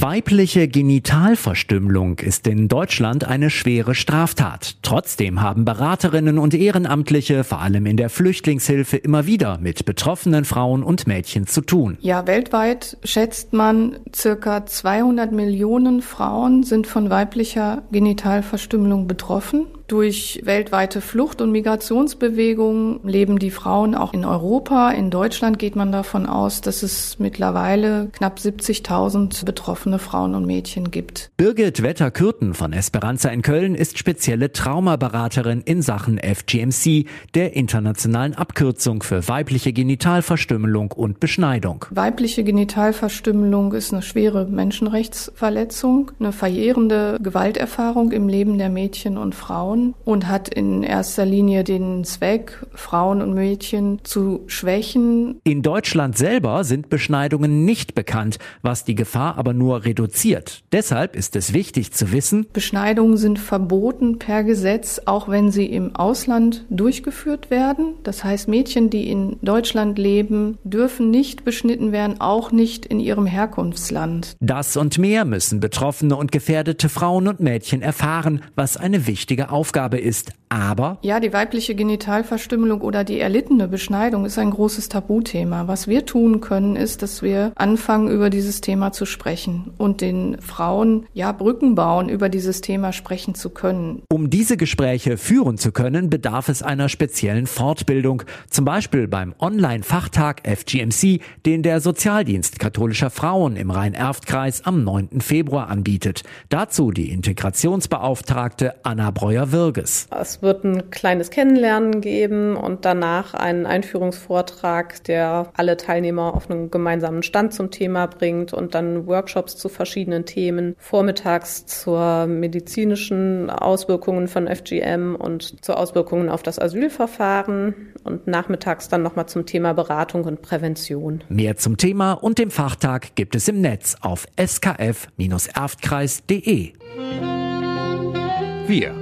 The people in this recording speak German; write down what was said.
Weibliche Genitalverstümmelung ist in Deutschland eine schwere Straftat. Trotzdem haben Beraterinnen und Ehrenamtliche, vor allem in der Flüchtlingshilfe, immer wieder mit betroffenen Frauen und Mädchen zu tun. Ja, weltweit schätzt man, circa 200 Millionen Frauen sind von weiblicher Genitalverstümmelung betroffen. Durch weltweite Flucht- und Migrationsbewegungen leben die Frauen auch in Europa. In Deutschland geht man davon aus, dass es mittlerweile knapp 70.000 betroffene Frauen und Mädchen gibt. Birgit Wetter-Kürten von Esperanza in Köln ist spezielle Traumaberaterin in Sachen FGMC, der internationalen Abkürzung für weibliche Genitalverstümmelung und Beschneidung. Weibliche Genitalverstümmelung ist eine schwere Menschenrechtsverletzung, eine verjährende Gewalterfahrung im Leben der Mädchen und Frauen und hat in erster Linie den Zweck, Frauen und Mädchen zu schwächen. In Deutschland selber sind Beschneidungen nicht bekannt, was die Gefahr aber nur reduziert. Deshalb ist es wichtig zu wissen, Beschneidungen sind verboten per Gesetz, auch wenn sie im Ausland durchgeführt werden. Das heißt, Mädchen, die in Deutschland leben, dürfen nicht beschnitten werden, auch nicht in ihrem Herkunftsland. Das und mehr müssen betroffene und gefährdete Frauen und Mädchen erfahren, was eine wichtige Aufgabe ist. Aber ja, die weibliche Genitalverstümmelung oder die erlittene Beschneidung ist ein großes Tabuthema. Was wir tun können, ist, dass wir anfangen, über dieses Thema zu sprechen und den Frauen ja Brücken bauen, über dieses Thema sprechen zu können. Um diese Gespräche führen zu können, bedarf es einer speziellen Fortbildung, zum Beispiel beim Online-Fachtag FGMC, den der Sozialdienst katholischer Frauen im Rhein-Erft-Kreis am 9. Februar anbietet. Dazu die Integrationsbeauftragte Anna Breuer-Wirges. Es wird ein kleines Kennenlernen geben und danach einen Einführungsvortrag, der alle Teilnehmer auf einen gemeinsamen Stand zum Thema bringt und dann Workshops zu verschiedenen Themen. Vormittags zur medizinischen Auswirkungen von FGM und zu Auswirkungen auf das Asylverfahren und nachmittags dann nochmal zum Thema Beratung und Prävention. Mehr zum Thema und dem Fachtag gibt es im Netz auf skf-erftkreis.de. Wir,